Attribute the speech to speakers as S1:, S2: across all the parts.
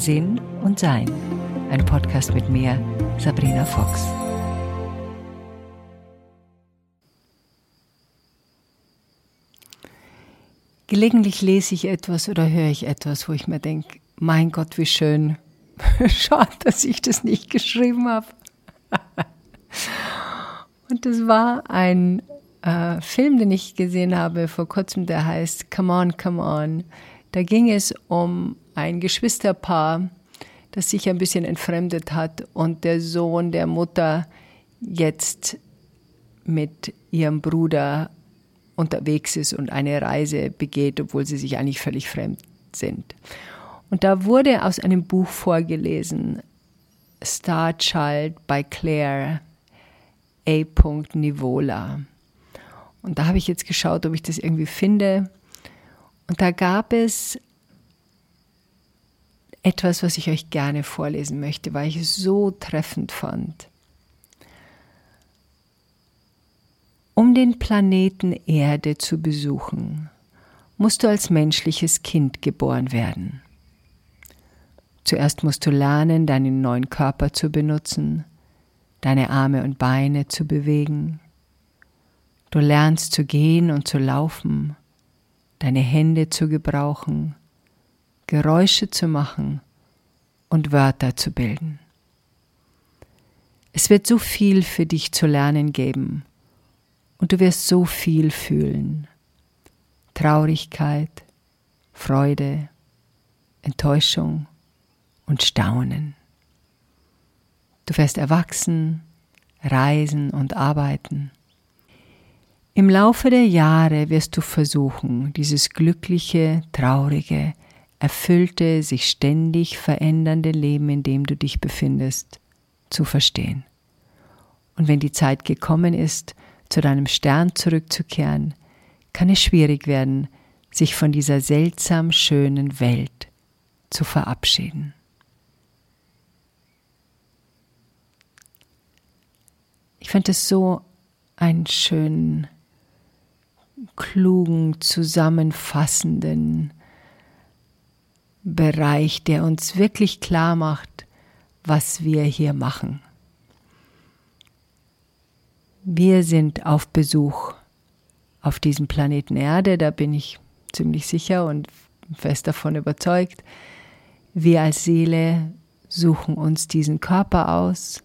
S1: Sinn und Sein. Ein Podcast mit mir, Sabrina Fox. Gelegentlich lese ich etwas oder höre ich etwas, wo ich mir denke, mein Gott, wie schön. Schade, dass ich das nicht geschrieben habe. Und das war ein äh, Film, den ich gesehen habe vor kurzem, der heißt Come On, Come On. Da ging es um ein Geschwisterpaar, das sich ein bisschen entfremdet hat und der Sohn der Mutter jetzt mit ihrem Bruder unterwegs ist und eine Reise begeht, obwohl sie sich eigentlich völlig fremd sind. Und da wurde aus einem Buch vorgelesen, Star Child by Claire A. Nivola. Und da habe ich jetzt geschaut, ob ich das irgendwie finde. Und da gab es etwas, was ich euch gerne vorlesen möchte, weil ich es so treffend fand. Um den Planeten Erde zu besuchen, musst du als menschliches Kind geboren werden. Zuerst musst du lernen, deinen neuen Körper zu benutzen, deine Arme und Beine zu bewegen. Du lernst zu gehen und zu laufen, deine Hände zu gebrauchen, Geräusche zu machen und Wörter zu bilden. Es wird so viel für dich zu lernen geben und du wirst so viel fühlen. Traurigkeit, Freude, Enttäuschung und Staunen. Du wirst erwachsen, reisen und arbeiten. Im Laufe der Jahre wirst du versuchen, dieses glückliche, traurige, erfüllte, sich ständig verändernde Leben, in dem du dich befindest, zu verstehen. Und wenn die Zeit gekommen ist, zu deinem Stern zurückzukehren, kann es schwierig werden, sich von dieser seltsam schönen Welt zu verabschieden. Ich fand es so einen schönen, klugen, zusammenfassenden, Bereich, der uns wirklich klar macht, was wir hier machen. Wir sind auf Besuch auf diesem Planeten Erde, da bin ich ziemlich sicher und fest davon überzeugt. Wir als Seele suchen uns diesen Körper aus.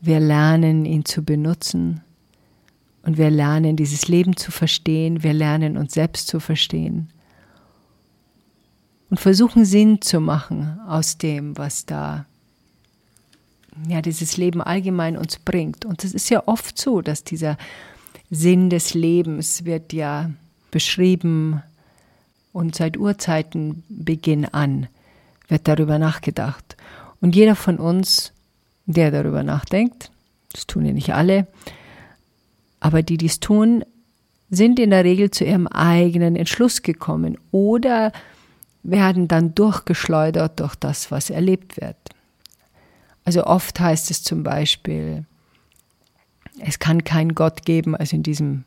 S1: Wir lernen ihn zu benutzen und wir lernen dieses Leben zu verstehen. Wir lernen uns selbst zu verstehen und versuchen Sinn zu machen aus dem, was da ja dieses Leben allgemein uns bringt. Und es ist ja oft so, dass dieser Sinn des Lebens wird ja beschrieben und seit Urzeiten Beginn an wird darüber nachgedacht. Und jeder von uns, der darüber nachdenkt, das tun ja nicht alle, aber die dies tun, sind in der Regel zu ihrem eigenen Entschluss gekommen oder werden dann durchgeschleudert durch das, was erlebt wird. Also oft heißt es zum Beispiel, es kann keinen Gott geben, also in diesem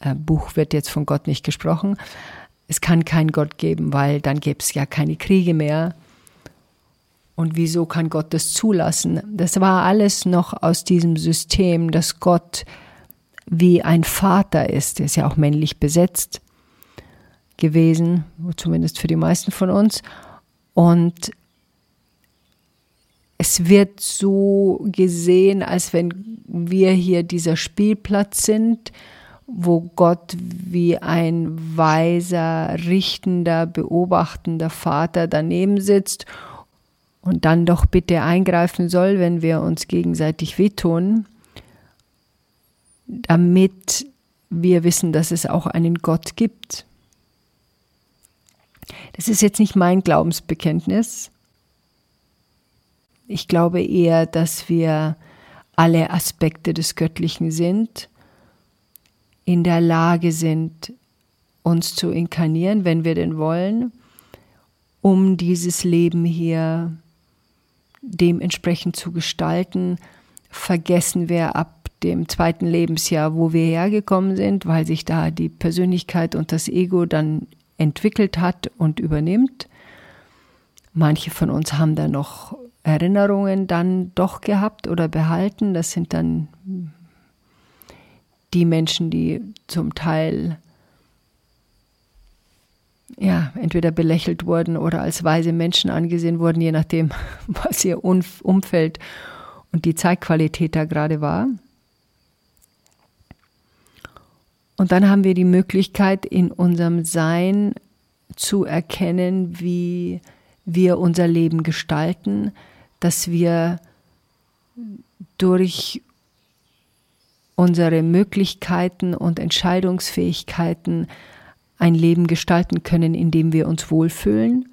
S1: äh, Buch wird jetzt von Gott nicht gesprochen, es kann keinen Gott geben, weil dann gäbe es ja keine Kriege mehr. Und wieso kann Gott das zulassen? Das war alles noch aus diesem System, dass Gott wie ein Vater ist, der ist ja auch männlich besetzt gewesen, zumindest für die meisten von uns. Und es wird so gesehen, als wenn wir hier dieser Spielplatz sind, wo Gott wie ein weiser, richtender, beobachtender Vater daneben sitzt und dann doch bitte eingreifen soll, wenn wir uns gegenseitig wehtun, damit wir wissen, dass es auch einen Gott gibt. Das ist jetzt nicht mein Glaubensbekenntnis. Ich glaube eher, dass wir alle Aspekte des Göttlichen sind, in der Lage sind, uns zu inkarnieren, wenn wir denn wollen, um dieses Leben hier dementsprechend zu gestalten, vergessen wir ab dem zweiten Lebensjahr, wo wir hergekommen sind, weil sich da die Persönlichkeit und das Ego dann entwickelt hat und übernimmt. Manche von uns haben da noch Erinnerungen dann doch gehabt oder behalten. Das sind dann die Menschen, die zum Teil ja, entweder belächelt wurden oder als weise Menschen angesehen wurden, je nachdem, was ihr Umfeld und die Zeitqualität da gerade war. Und dann haben wir die Möglichkeit, in unserem Sein zu erkennen, wie wir unser Leben gestalten, dass wir durch unsere Möglichkeiten und Entscheidungsfähigkeiten ein Leben gestalten können, in dem wir uns wohlfühlen,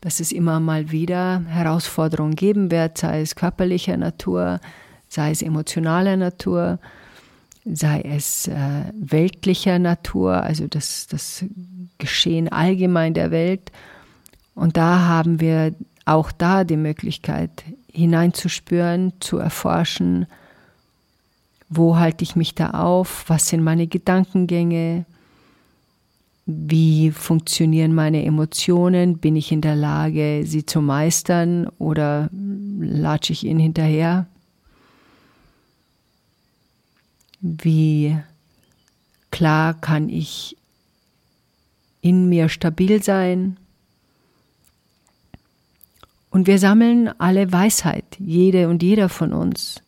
S1: dass es immer mal wieder Herausforderungen geben wird, sei es körperlicher Natur, sei es emotionaler Natur, sei es äh, weltlicher Natur, also das, das Geschehen allgemein der Welt. Und da haben wir auch da die Möglichkeit hineinzuspüren, zu erforschen, wo halte ich mich da auf, was sind meine Gedankengänge, wie funktionieren meine Emotionen, bin ich in der Lage, sie zu meistern oder latsche ich ihnen hinterher? Wie klar kann ich in mir stabil sein? Und wir sammeln alle Weisheit, jede und jeder von uns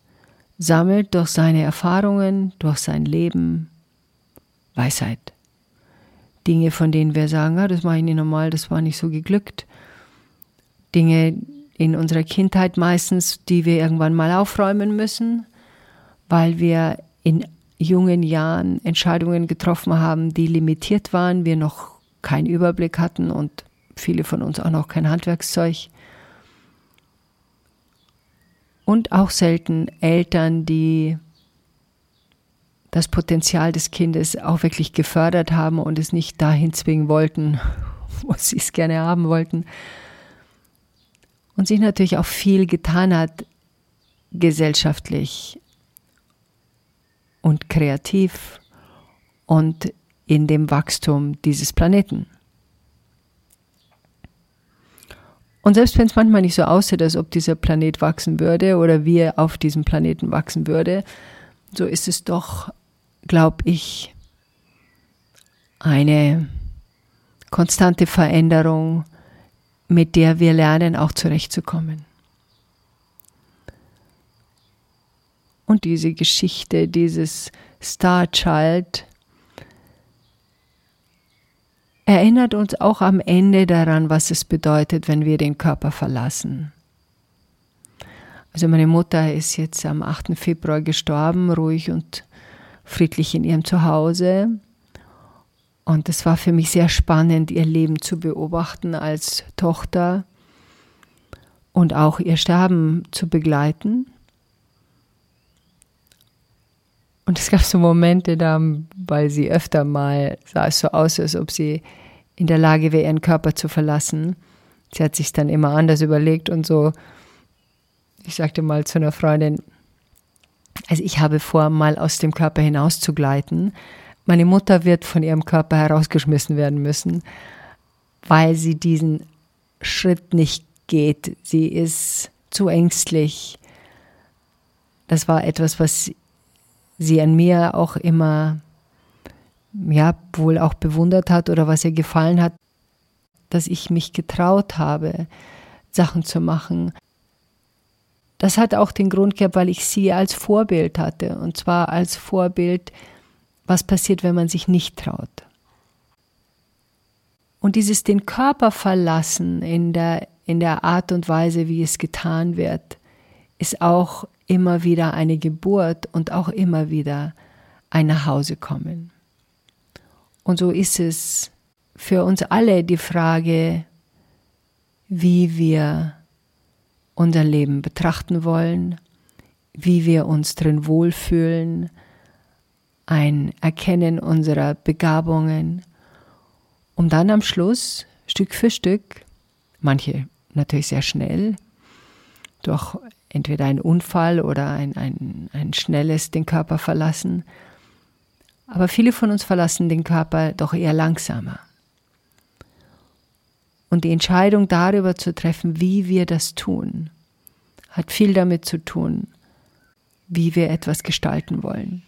S1: sammelt durch seine Erfahrungen, durch sein Leben Weisheit. Dinge, von denen wir sagen, ah, das mache ich nicht normal, das war nicht so geglückt. Dinge in unserer Kindheit meistens, die wir irgendwann mal aufräumen müssen, weil wir in jungen Jahren Entscheidungen getroffen haben, die limitiert waren, wir noch keinen Überblick hatten und viele von uns auch noch kein Handwerkszeug und auch selten Eltern, die das Potenzial des Kindes auch wirklich gefördert haben und es nicht dahin zwingen wollten, wo sie es gerne haben wollten. Und sich natürlich auch viel getan hat, gesellschaftlich und kreativ und in dem Wachstum dieses Planeten. Und selbst wenn es manchmal nicht so aussieht, als ob dieser Planet wachsen würde oder wir auf diesem Planeten wachsen würde, so ist es doch, glaube ich, eine konstante Veränderung, mit der wir lernen, auch zurechtzukommen. Und diese Geschichte, dieses Star Child, erinnert uns auch am Ende daran, was es bedeutet, wenn wir den Körper verlassen. Also meine Mutter ist jetzt am 8. Februar gestorben, ruhig und friedlich in ihrem Zuhause. Und es war für mich sehr spannend, ihr Leben zu beobachten als Tochter und auch ihr Sterben zu begleiten. Und es gab so Momente da, weil sie öfter mal sah es so aus, als ob sie in der Lage wäre, ihren Körper zu verlassen. Sie hat sich dann immer anders überlegt und so. Ich sagte mal zu einer Freundin, also ich habe vor, mal aus dem Körper hinaus zu gleiten. Meine Mutter wird von ihrem Körper herausgeschmissen werden müssen, weil sie diesen Schritt nicht geht. Sie ist zu ängstlich. Das war etwas, was sie an mir auch immer ja, wohl auch bewundert hat oder was ihr gefallen hat, dass ich mich getraut habe, Sachen zu machen. Das hat auch den Grund gehabt, weil ich sie als Vorbild hatte. Und zwar als Vorbild, was passiert, wenn man sich nicht traut. Und dieses den Körper verlassen in der, in der Art und Weise, wie es getan wird, ist auch immer wieder eine Geburt und auch immer wieder ein Nachhausekommen. Und so ist es für uns alle die Frage, wie wir unser Leben betrachten wollen, wie wir uns drin wohlfühlen, ein Erkennen unserer Begabungen, um dann am Schluss Stück für Stück, manche natürlich sehr schnell, durch entweder einen Unfall oder ein, ein, ein schnelles den Körper verlassen, aber viele von uns verlassen den Körper doch eher langsamer. Und die Entscheidung darüber zu treffen, wie wir das tun, hat viel damit zu tun, wie wir etwas gestalten wollen.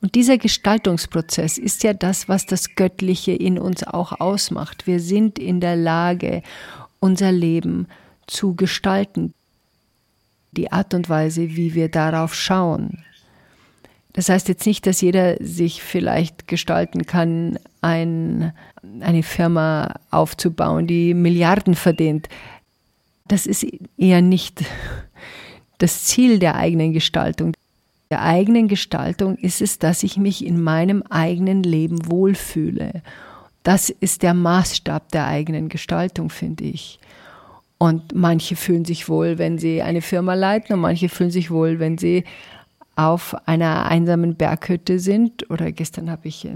S1: Und dieser Gestaltungsprozess ist ja das, was das Göttliche in uns auch ausmacht. Wir sind in der Lage, unser Leben zu gestalten. Die Art und Weise, wie wir darauf schauen. Das heißt jetzt nicht, dass jeder sich vielleicht gestalten kann, ein, eine Firma aufzubauen, die Milliarden verdient. Das ist eher nicht das Ziel der eigenen Gestaltung. Der eigenen Gestaltung ist es, dass ich mich in meinem eigenen Leben wohlfühle. Das ist der Maßstab der eigenen Gestaltung, finde ich. Und manche fühlen sich wohl, wenn sie eine Firma leiten und manche fühlen sich wohl, wenn sie auf einer einsamen Berghütte sind. Oder gestern habe ich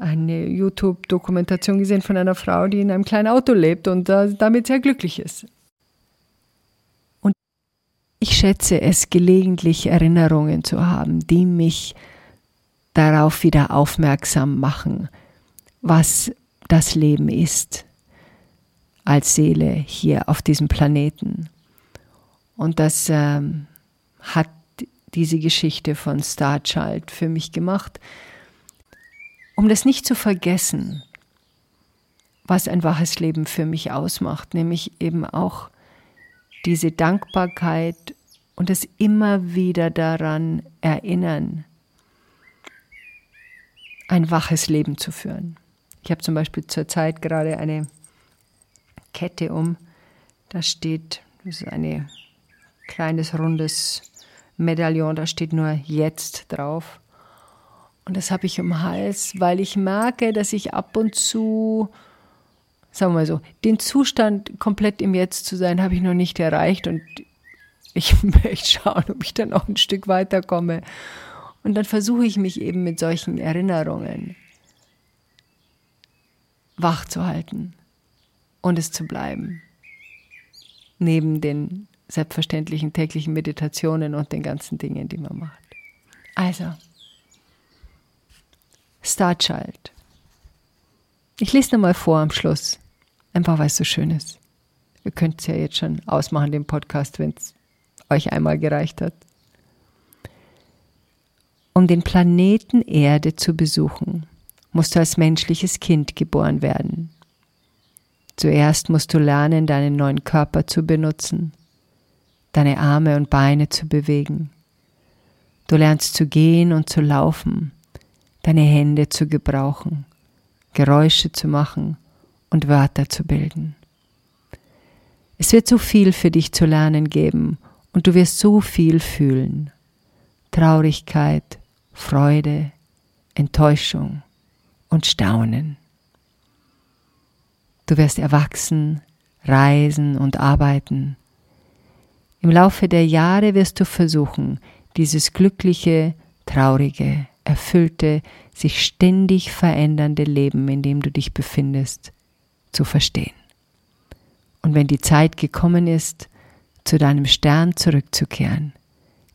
S1: eine YouTube-Dokumentation gesehen von einer Frau, die in einem kleinen Auto lebt und damit sehr glücklich ist. Und ich schätze es, gelegentlich Erinnerungen zu haben, die mich darauf wieder aufmerksam machen, was das Leben ist als Seele hier auf diesem Planeten. Und das ähm, hat diese Geschichte von Starchild für mich gemacht, um das nicht zu vergessen, was ein waches Leben für mich ausmacht, nämlich eben auch diese Dankbarkeit und das immer wieder daran erinnern, ein waches Leben zu führen. Ich habe zum Beispiel zurzeit gerade eine Kette um, da steht, das ist ein kleines rundes Medaillon, da steht nur jetzt drauf. Und das habe ich um den Hals, weil ich merke, dass ich ab und zu, sagen wir mal so, den Zustand komplett im Jetzt zu sein, habe ich noch nicht erreicht und ich möchte schauen, ob ich dann noch ein Stück weiterkomme. Und dann versuche ich mich eben mit solchen Erinnerungen wach zu halten und es zu bleiben. Neben den selbstverständlichen täglichen Meditationen und den ganzen Dingen, die man macht. Also, Starchild. Ich lese nochmal vor am Schluss, einfach weil es so schön ist. Ihr könnt es ja jetzt schon ausmachen, den Podcast, wenn es euch einmal gereicht hat. Um den Planeten Erde zu besuchen, musst du als menschliches Kind geboren werden. Zuerst musst du lernen, deinen neuen Körper zu benutzen deine Arme und Beine zu bewegen. Du lernst zu gehen und zu laufen, deine Hände zu gebrauchen, Geräusche zu machen und Wörter zu bilden. Es wird so viel für dich zu lernen geben und du wirst so viel fühlen. Traurigkeit, Freude, Enttäuschung und Staunen. Du wirst erwachsen, reisen und arbeiten im Laufe der Jahre wirst du versuchen, dieses glückliche, traurige, erfüllte, sich ständig verändernde Leben, in dem du dich befindest, zu verstehen. Und wenn die Zeit gekommen ist, zu deinem Stern zurückzukehren,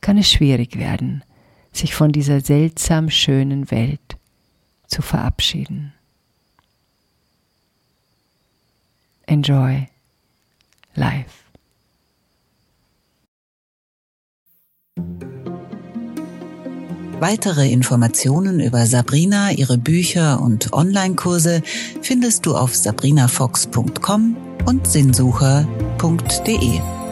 S1: kann es schwierig werden, sich von dieser seltsam schönen Welt zu verabschieden. Enjoy life.
S2: Weitere Informationen über Sabrina, ihre Bücher und Online-Kurse findest du auf sabrinafox.com und sinnsucher.de.